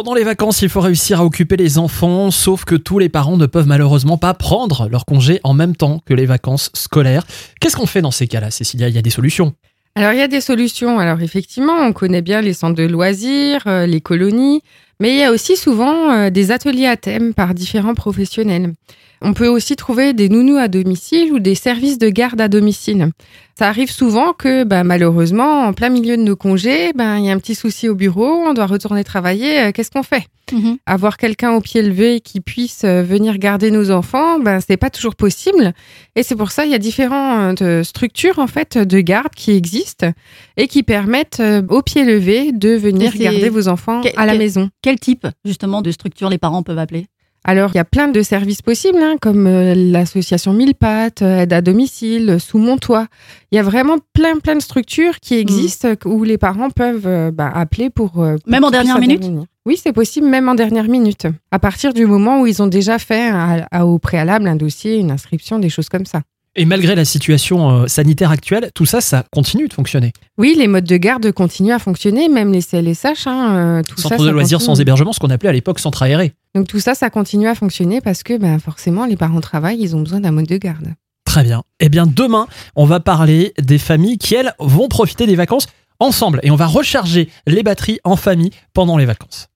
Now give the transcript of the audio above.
Pendant les vacances, il faut réussir à occuper les enfants, sauf que tous les parents ne peuvent malheureusement pas prendre leur congé en même temps que les vacances scolaires. Qu'est-ce qu'on fait dans ces cas-là, Cécilia? Il y a des solutions alors, il y a des solutions. Alors, effectivement, on connaît bien les centres de loisirs, euh, les colonies, mais il y a aussi souvent euh, des ateliers à thème par différents professionnels. On peut aussi trouver des nounous à domicile ou des services de garde à domicile. Ça arrive souvent que, bah, malheureusement, en plein milieu de nos congés, ben, il y a un petit souci au bureau, on doit retourner travailler. Euh, qu'est-ce qu'on fait? Mhm. Avoir quelqu'un au pied levé qui puisse euh, venir garder nos enfants, ben, c'est pas toujours possible. Et c'est pour ça il y a différentes euh, structures en fait de garde qui existent et qui permettent au pied levé de venir garder vos enfants à la maison. Quel type justement de structure les parents peuvent appeler? Alors, il y a plein de services possibles, hein, comme euh, l'association Mille Pattes, euh, aide à domicile, sous mon toit. Il y a vraiment plein, plein de structures qui mmh. existent où les parents peuvent euh, bah, appeler pour, Même en dernière minute? Oui, c'est possible, même en dernière minute. À partir du moment où ils ont déjà fait au préalable un dossier, une inscription, des choses comme ça. Et malgré la situation sanitaire actuelle, tout ça, ça continue de fonctionner. Oui, les modes de garde continuent à fonctionner, même les CLSH. Hein, tout Centre de loisirs sans hébergement, ce qu'on appelait à l'époque centre aéré. Donc tout ça, ça continue à fonctionner parce que ben, forcément, les parents travaillent, ils ont besoin d'un mode de garde. Très bien. Eh bien, demain, on va parler des familles qui, elles, vont profiter des vacances ensemble et on va recharger les batteries en famille pendant les vacances.